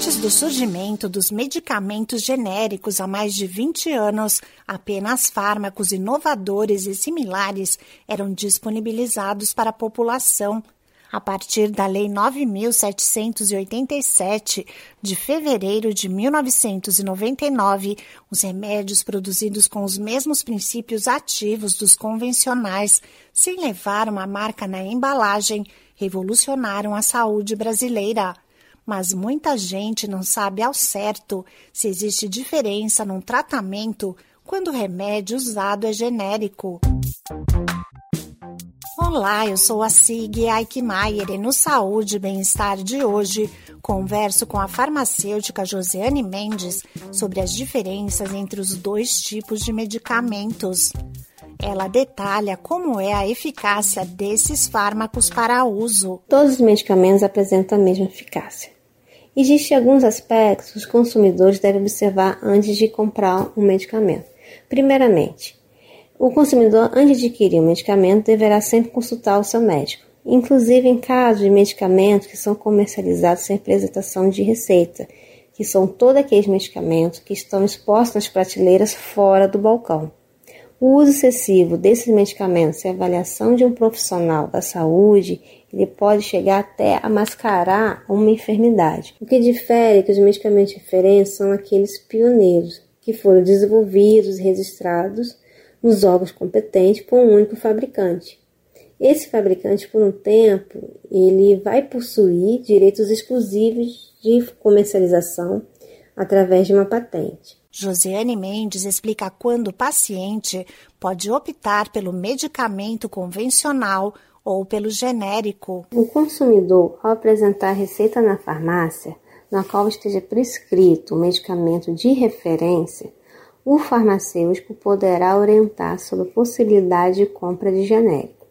Antes do surgimento dos medicamentos genéricos há mais de 20 anos, apenas fármacos inovadores e similares eram disponibilizados para a população. A partir da Lei 9.787, de fevereiro de 1999, os remédios produzidos com os mesmos princípios ativos dos convencionais, sem levar uma marca na embalagem, revolucionaram a saúde brasileira mas muita gente não sabe ao certo se existe diferença num tratamento quando o remédio usado é genérico. Olá, eu sou a Sig Eichmeier e no Saúde e Bem-Estar de hoje converso com a farmacêutica Josiane Mendes sobre as diferenças entre os dois tipos de medicamentos. Ela detalha como é a eficácia desses fármacos para uso. Todos os medicamentos apresentam a mesma eficácia. Existem alguns aspectos que os consumidores devem observar antes de comprar um medicamento. Primeiramente, o consumidor, antes de adquirir um medicamento, deverá sempre consultar o seu médico, inclusive em casos de medicamentos que são comercializados sem apresentação de receita, que são todos aqueles medicamentos que estão expostos nas prateleiras fora do balcão. O uso excessivo desses medicamentos sem avaliação de um profissional da saúde, ele pode chegar até a mascarar uma enfermidade. O que difere é que os medicamentos diferentes são aqueles pioneiros, que foram desenvolvidos e registrados nos órgãos competentes por um único fabricante. Esse fabricante, por um tempo, ele vai possuir direitos exclusivos de comercialização através de uma patente. Josiane Mendes explica quando o paciente pode optar pelo medicamento convencional ou pelo genérico. O consumidor, ao apresentar a receita na farmácia, na qual esteja prescrito o medicamento de referência, o farmacêutico poderá orientar sobre a possibilidade de compra de genérico,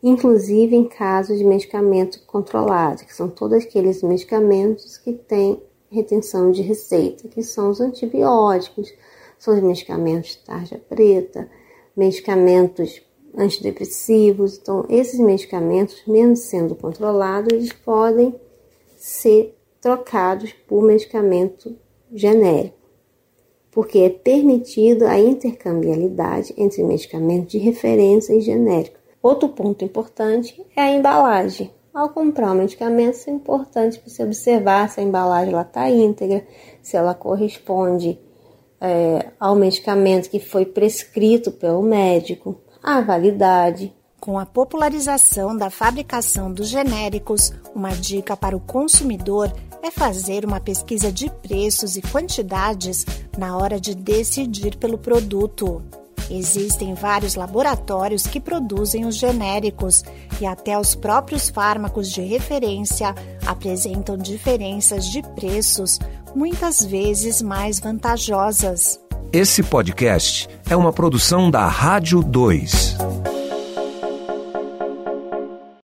inclusive em casos de medicamento controlado, que são todos aqueles medicamentos que têm retenção de receita, que são os antibióticos, são os medicamentos tarja preta, medicamentos antidepressivos. Então, esses medicamentos, mesmo sendo controlados, eles podem ser trocados por medicamento genérico, porque é permitido a intercambiabilidade entre medicamento de referência e genérico. Outro ponto importante é a embalagem. Ao comprar um medicamento, é importante você observar se a embalagem está íntegra, se ela corresponde é, ao medicamento que foi prescrito pelo médico, a validade. Com a popularização da fabricação dos genéricos, uma dica para o consumidor é fazer uma pesquisa de preços e quantidades na hora de decidir pelo produto. Existem vários laboratórios que produzem os genéricos e até os próprios fármacos de referência apresentam diferenças de preços, muitas vezes mais vantajosas. Esse podcast é uma produção da Rádio 2.